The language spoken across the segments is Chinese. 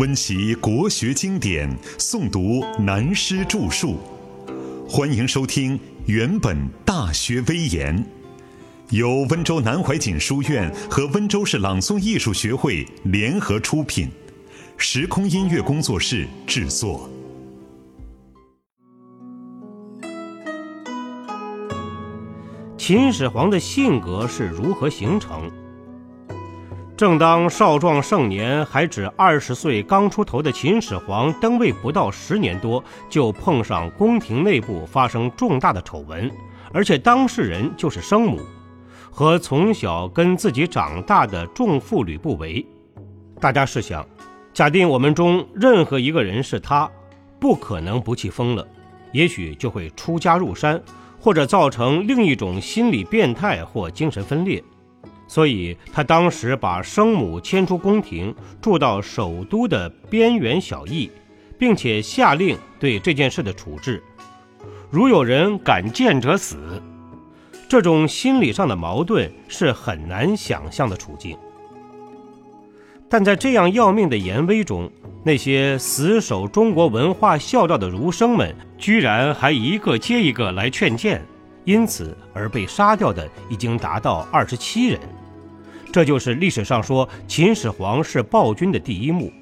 温习国学经典，诵读南师著述。欢迎收听《原本大学威严》，由温州南怀瑾书院和温州市朗诵艺术学会联合出品，时空音乐工作室制作。秦始皇的性格是如何形成？正当少壮盛年，还只二十岁刚出头的秦始皇登位不到十年多，就碰上宫廷内部发生重大的丑闻，而且当事人就是生母，和从小跟自己长大的重父吕不韦。大家试想，假定我们中任何一个人是他，不可能不气疯了，也许就会出家入山，或者造成另一种心理变态或精神分裂。所以他当时把生母迁出宫廷，住到首都的边缘小邑，并且下令对这件事的处置，如有人敢谏者死。这种心理上的矛盾是很难想象的处境。但在这样要命的严威中，那些死守中国文化孝道的儒生们，居然还一个接一个来劝谏，因此而被杀掉的已经达到二十七人。这就是历史上说秦始皇是暴君的第一幕，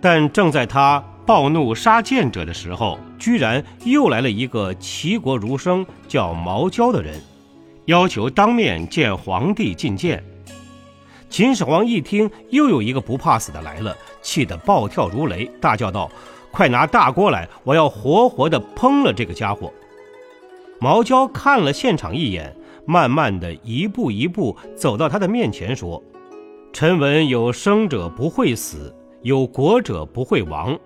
但正在他暴怒杀谏者的时候，居然又来了一个齐国儒生叫毛焦的人，要求当面见皇帝觐见。秦始皇一听又有一个不怕死的来了，气得暴跳如雷，大叫道：“快拿大锅来，我要活活的烹了这个家伙！”毛娇看了现场一眼。慢慢的一步一步走到他的面前，说：“臣闻有生者不会死，有国者不会亡。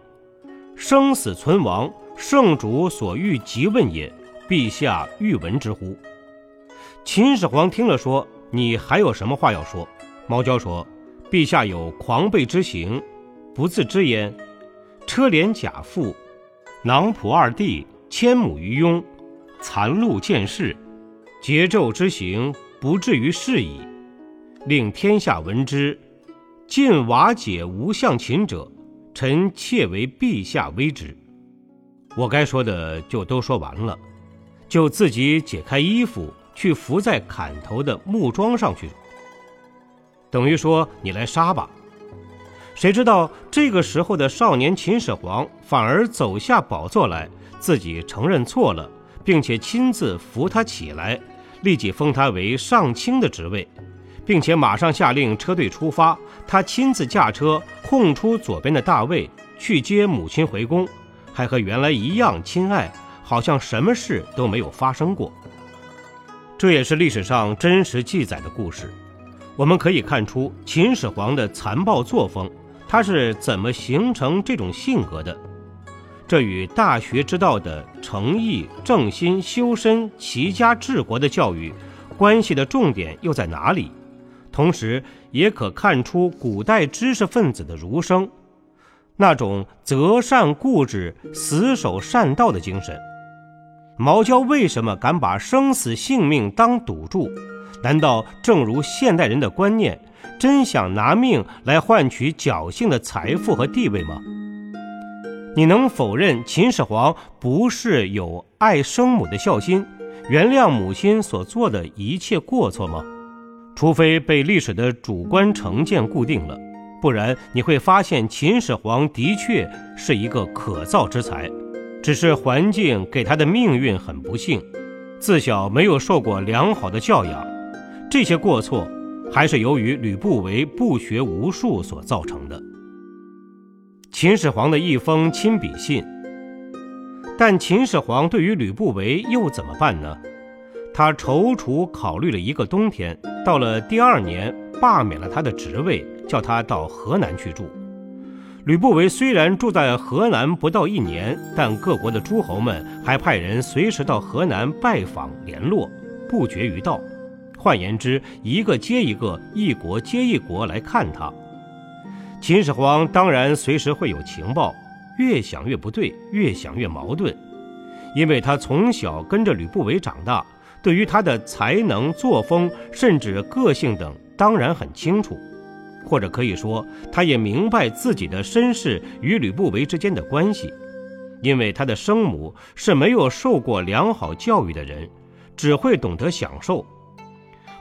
生死存亡，圣主所欲即问也。陛下欲闻之乎？”秦始皇听了说：“你还有什么话要说？”毛焦说：“陛下有狂悖之行，不自知焉。车连甲父，囊仆二弟，千亩于庸，残戮见事。”桀纣之行不至于是矣，令天下闻之，尽瓦解无相秦者，臣妾为陛下微之。我该说的就都说完了，就自己解开衣服去伏在砍头的木桩上去，等于说你来杀吧。谁知道这个时候的少年秦始皇反而走下宝座来，自己承认错了，并且亲自扶他起来。立即封他为上卿的职位，并且马上下令车队出发，他亲自驾车空出左边的大位去接母亲回宫，还和原来一样亲爱，好像什么事都没有发生过。这也是历史上真实记载的故事。我们可以看出秦始皇的残暴作风，他是怎么形成这种性格的。这与大学之道的诚意、正心、修身、齐家、治国的教育关系的重点又在哪里？同时，也可看出古代知识分子的儒生那种择善固执、死守善道的精神。毛焦为什么敢把生死性命当赌注？难道正如现代人的观念，真想拿命来换取侥幸的财富和地位吗？你能否认秦始皇不是有爱生母的孝心，原谅母亲所做的一切过错吗？除非被历史的主观成见固定了，不然你会发现秦始皇的确是一个可造之才，只是环境给他的命运很不幸，自小没有受过良好的教养，这些过错还是由于吕不韦不学无术所造成的。秦始皇的一封亲笔信，但秦始皇对于吕不韦又怎么办呢？他踌躇考虑了一个冬天，到了第二年，罢免了他的职位，叫他到河南去住。吕不韦虽然住在河南不到一年，但各国的诸侯们还派人随时到河南拜访联络，不绝于道。换言之，一个接一个，一国接一国来看他。秦始皇当然随时会有情报，越想越不对，越想越矛盾，因为他从小跟着吕不韦长大，对于他的才能、作风，甚至个性等，当然很清楚。或者可以说，他也明白自己的身世与吕不韦之间的关系，因为他的生母是没有受过良好教育的人，只会懂得享受。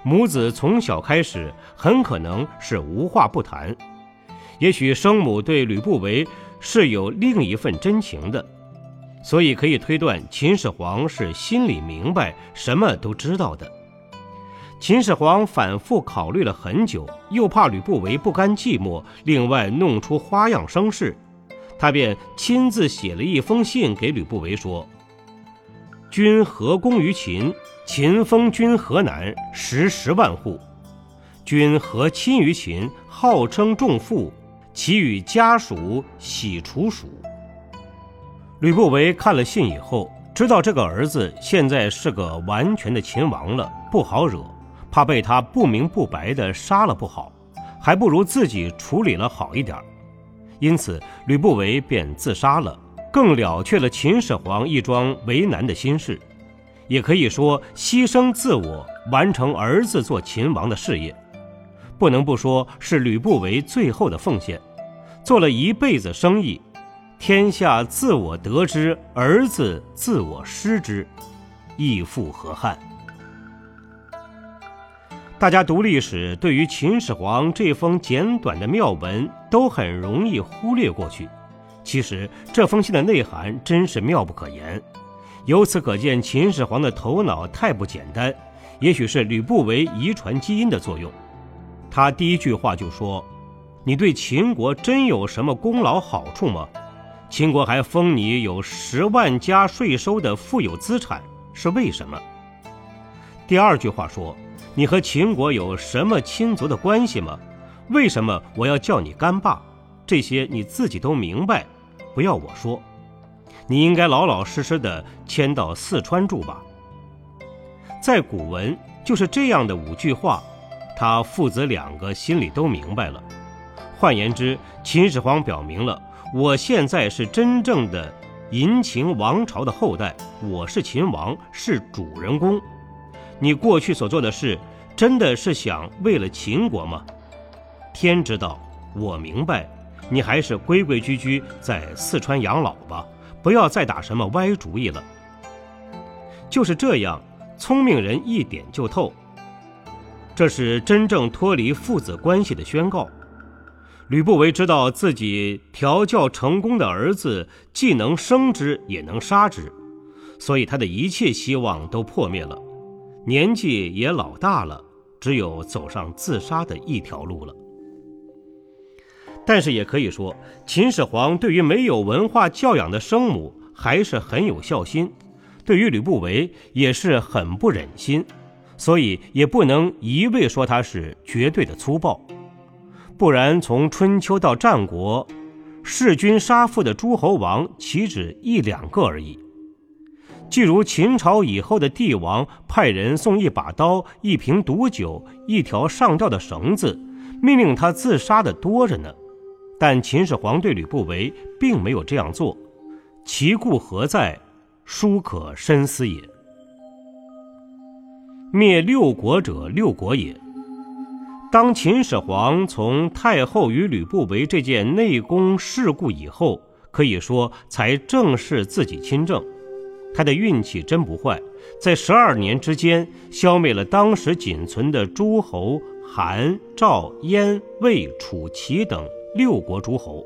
母子从小开始很可能是无话不谈，也许生母对吕不韦是有另一份真情的，所以可以推断秦始皇是心里明白，什么都知道的。秦始皇反复考虑了很久，又怕吕不韦不甘寂寞，另外弄出花样生事，他便亲自写了一封信给吕不韦说：“君何功于秦？秦封君河南，十十万户。君何亲于秦？号称重父，其与家属喜楚属。”吕不韦看了信以后，知道这个儿子现在是个完全的秦王了，不好惹。怕被他不明不白的杀了不好，还不如自己处理了好一点。因此，吕不韦便自杀了，更了却了秦始皇一桩为难的心事，也可以说牺牲自我，完成儿子做秦王的事业。不能不说是吕不韦最后的奉献。做了一辈子生意，天下自我得之，儿子自我失之，亦复何憾？大家读历史，对于秦始皇这封简短的妙文都很容易忽略过去。其实这封信的内涵真是妙不可言。由此可见，秦始皇的头脑太不简单，也许是吕不韦遗传基因的作用。他第一句话就说：“你对秦国真有什么功劳好处吗？秦国还封你有十万家税收的富有资产，是为什么？”第二句话说。你和秦国有什么亲族的关系吗？为什么我要叫你干爸？这些你自己都明白，不要我说。你应该老老实实的迁到四川住吧。在古文就是这样的五句话，他父子两个心里都明白了。换言之，秦始皇表明了，我现在是真正的嬴秦王朝的后代，我是秦王，是主人公。你过去所做的事，真的是想为了秦国吗？天知道，我明白，你还是规规矩矩在四川养老吧，不要再打什么歪主意了。就是这样，聪明人一点就透。这是真正脱离父子关系的宣告。吕不韦知道自己调教成功的儿子，既能生之，也能杀之，所以他的一切希望都破灭了。年纪也老大了，只有走上自杀的一条路了。但是也可以说，秦始皇对于没有文化教养的生母还是很有孝心，对于吕不韦也是很不忍心，所以也不能一味说他是绝对的粗暴。不然，从春秋到战国，弑君杀父的诸侯王岂止一两个而已。既如秦朝以后的帝王派人送一把刀、一瓶毒酒、一条上吊的绳子，命令他自杀的多着呢。但秦始皇对吕不韦并没有这样做，其故何在？殊可深思也。灭六国者，六国也。当秦始皇从太后与吕不韦这件内宫事故以后，可以说才正视自己亲政。他的运气真不坏，在十二年之间消灭了当时仅存的诸侯韩、赵、燕、魏、楚、齐等六国诸侯。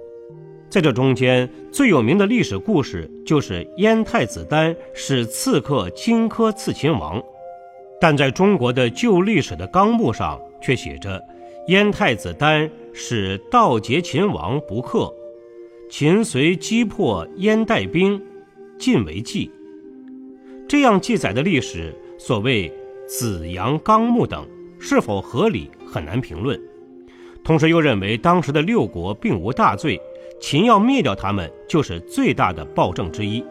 在这中间最有名的历史故事就是燕太子丹使刺客荆轲刺秦王，但在中国的旧历史的纲目上却写着燕太子丹使盗劫秦王不克，秦遂击破燕代兵，尽为计。这样记载的历史，所谓《子阳纲目》等，是否合理很难评论。同时又认为当时的六国并无大罪，秦要灭掉他们就是最大的暴政之一。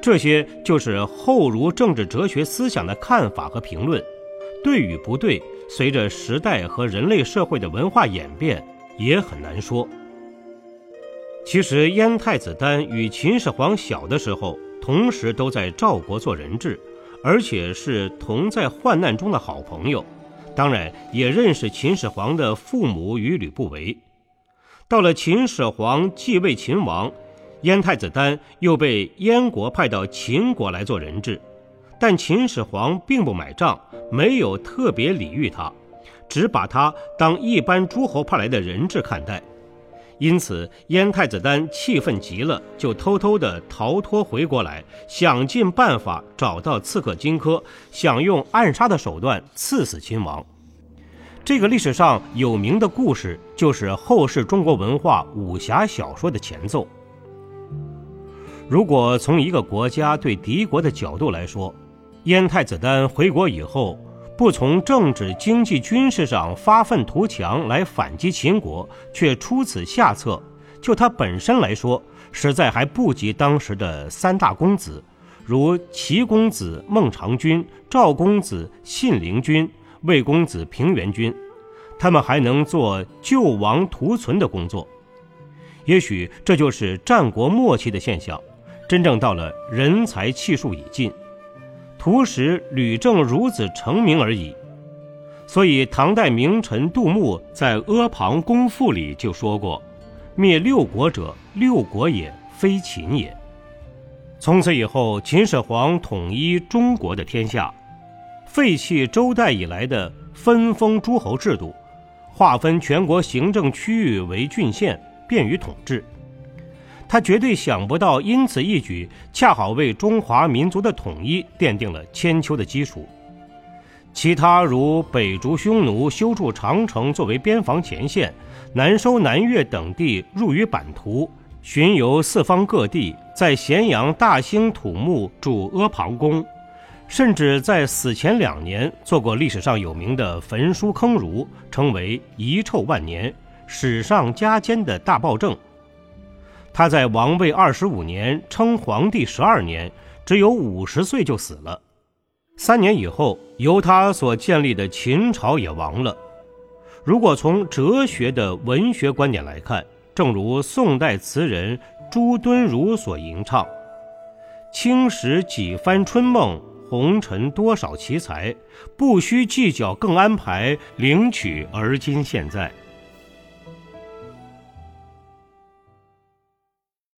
这些就是后儒政治哲学思想的看法和评论，对与不对，随着时代和人类社会的文化演变，也很难说。其实燕太子丹与秦始皇小的时候。同时都在赵国做人质，而且是同在患难中的好朋友，当然也认识秦始皇的父母与吕不韦。到了秦始皇继位秦王，燕太子丹又被燕国派到秦国来做人质，但秦始皇并不买账，没有特别礼遇他，只把他当一般诸侯派来的人质看待。因此，燕太子丹气愤极了，就偷偷地逃脱回国来，想尽办法找到刺客荆轲，想用暗杀的手段刺死秦王。这个历史上有名的故事，就是后世中国文化武侠小说的前奏。如果从一个国家对敌国的角度来说，燕太子丹回国以后，不从政治、经济、军事上发愤图强来反击秦国，却出此下策，就他本身来说，实在还不及当时的三大公子，如齐公子孟尝君、赵公子信陵君。魏公子平原君，他们还能做救亡图存的工作。也许这就是战国末期的现象。真正到了人才气数已尽，图使吕政如此成名而已。所以唐代名臣杜牧在《阿房宫赋》里就说过：“灭六国者，六国也，非秦也。”从此以后，秦始皇统一中国的天下。废弃周代以来的分封诸侯制度，划分全国行政区域为郡县，便于统治。他绝对想不到，因此一举恰好为中华民族的统一奠定了千秋的基础。其他如北逐匈奴，修筑长城作为边防前线，南收南越等地入于版图，巡游四方各地，在咸阳大兴土木，筑阿房宫。甚至在死前两年做过历史上有名的焚书坑儒，成为遗臭万年、史上加奸的大暴政。他在王位二十五年，称皇帝十二年，只有五十岁就死了。三年以后，由他所建立的秦朝也亡了。如果从哲学的文学观点来看，正如宋代词人朱敦儒所吟唱：“青史几番春梦。”红尘多少奇才，不需计较更安排，领取而今现在。